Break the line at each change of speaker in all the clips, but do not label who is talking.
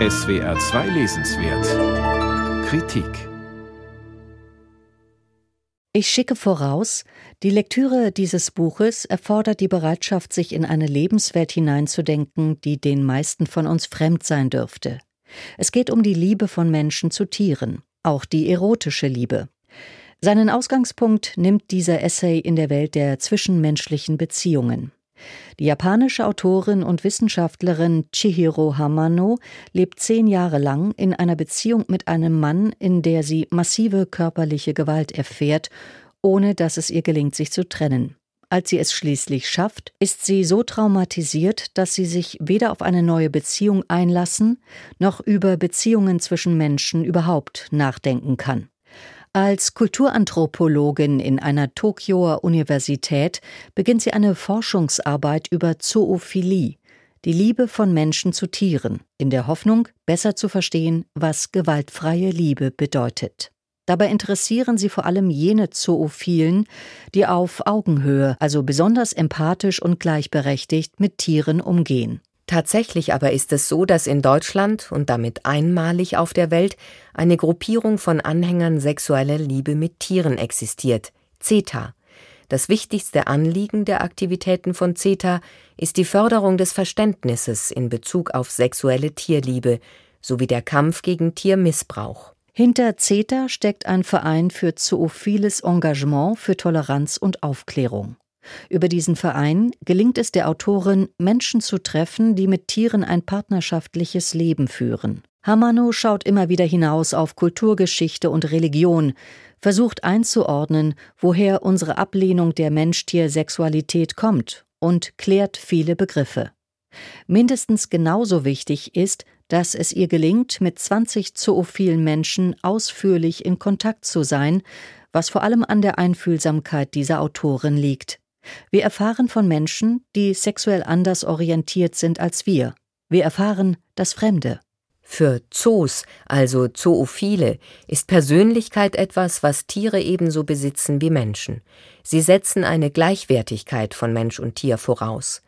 SWR 2 Lesenswert Kritik
Ich schicke voraus, die Lektüre dieses Buches erfordert die Bereitschaft, sich in eine Lebenswelt hineinzudenken, die den meisten von uns fremd sein dürfte. Es geht um die Liebe von Menschen zu Tieren, auch die erotische Liebe. Seinen Ausgangspunkt nimmt dieser Essay in der Welt der zwischenmenschlichen Beziehungen. Die japanische Autorin und Wissenschaftlerin Chihiro Hamano lebt zehn Jahre lang in einer Beziehung mit einem Mann, in der sie massive körperliche Gewalt erfährt, ohne dass es ihr gelingt, sich zu trennen. Als sie es schließlich schafft, ist sie so traumatisiert, dass sie sich weder auf eine neue Beziehung einlassen, noch über Beziehungen zwischen Menschen überhaupt nachdenken kann. Als Kulturanthropologin in einer Tokioer Universität beginnt sie eine Forschungsarbeit über Zoophilie, die Liebe von Menschen zu Tieren, in der Hoffnung, besser zu verstehen, was gewaltfreie Liebe bedeutet. Dabei interessieren sie vor allem jene Zoophilen, die auf Augenhöhe, also besonders empathisch und gleichberechtigt mit Tieren umgehen.
Tatsächlich aber ist es so, dass in Deutschland und damit einmalig auf der Welt eine Gruppierung von Anhängern sexueller Liebe mit Tieren existiert, CETA. Das wichtigste Anliegen der Aktivitäten von CETA ist die Förderung des Verständnisses in Bezug auf sexuelle Tierliebe sowie der Kampf gegen Tiermissbrauch.
Hinter CETA steckt ein Verein für zoophiles Engagement für Toleranz und Aufklärung. Über diesen Verein gelingt es der Autorin, Menschen zu treffen, die mit Tieren ein partnerschaftliches Leben führen. Hamano schaut immer wieder hinaus auf Kulturgeschichte und Religion, versucht einzuordnen, woher unsere Ablehnung der Mensch-Tier-Sexualität kommt und klärt viele Begriffe. Mindestens genauso wichtig ist, dass es ihr gelingt, mit 20 zoophilen Menschen ausführlich in Kontakt zu sein, was vor allem an der Einfühlsamkeit dieser Autorin liegt. Wir erfahren von Menschen, die sexuell anders orientiert sind als wir. Wir erfahren das Fremde.
Für Zoos, also Zoophile, ist Persönlichkeit etwas, was Tiere ebenso besitzen wie Menschen. Sie setzen eine Gleichwertigkeit von Mensch und Tier voraus.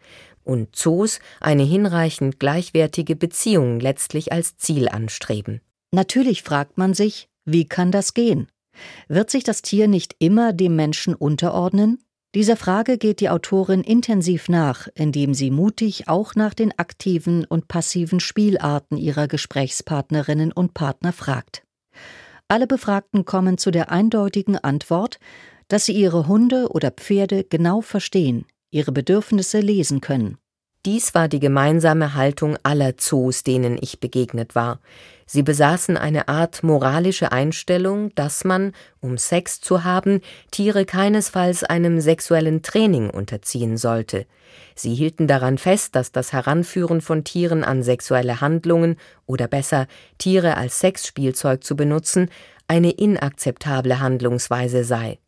Und Zoos eine hinreichend gleichwertige Beziehung letztlich als Ziel anstreben.
Natürlich fragt man sich, wie kann das gehen? Wird sich das Tier nicht immer dem Menschen unterordnen? Dieser Frage geht die Autorin intensiv nach, indem sie mutig auch nach den aktiven und passiven Spielarten ihrer Gesprächspartnerinnen und Partner fragt. Alle Befragten kommen zu der eindeutigen Antwort, dass sie ihre Hunde oder Pferde genau verstehen, ihre Bedürfnisse lesen können.
Dies war die gemeinsame Haltung aller Zoos, denen ich begegnet war. Sie besaßen eine Art moralische Einstellung, dass man, um Sex zu haben, Tiere keinesfalls einem sexuellen Training unterziehen sollte. Sie hielten daran fest, dass das Heranführen von Tieren an sexuelle Handlungen oder besser Tiere als Sexspielzeug zu benutzen, eine inakzeptable Handlungsweise sei.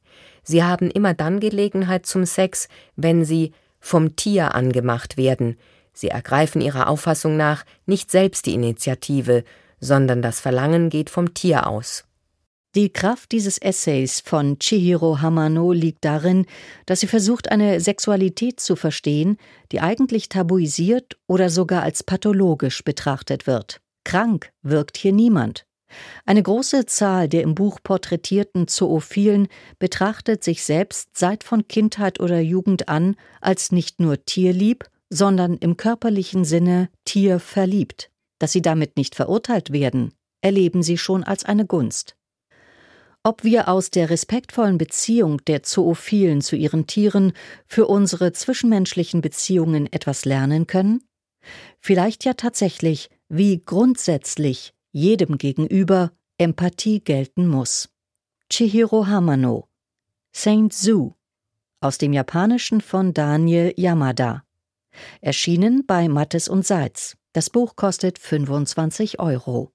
Sie haben immer dann Gelegenheit zum Sex, wenn sie vom Tier angemacht werden. Sie ergreifen ihrer Auffassung nach nicht selbst die Initiative, sondern das Verlangen geht vom Tier aus.
Die Kraft dieses Essays von Chihiro Hamano liegt darin, dass sie versucht, eine Sexualität zu verstehen, die eigentlich tabuisiert oder sogar als pathologisch betrachtet wird. Krank wirkt hier niemand. Eine große Zahl der im Buch porträtierten Zoophilen betrachtet sich selbst seit von Kindheit oder Jugend an als nicht nur tierlieb, sondern im körperlichen Sinne tierverliebt. Dass sie damit nicht verurteilt werden, erleben sie schon als eine Gunst. Ob wir aus der respektvollen Beziehung der Zoophilen zu ihren Tieren für unsere zwischenmenschlichen Beziehungen etwas lernen können? Vielleicht ja tatsächlich, wie grundsätzlich jedem gegenüber Empathie gelten muss. Chihiro Hamano Saint Zu aus dem Japanischen von Daniel Yamada. Erschienen bei Mattes und Seitz. Das Buch kostet 25 Euro.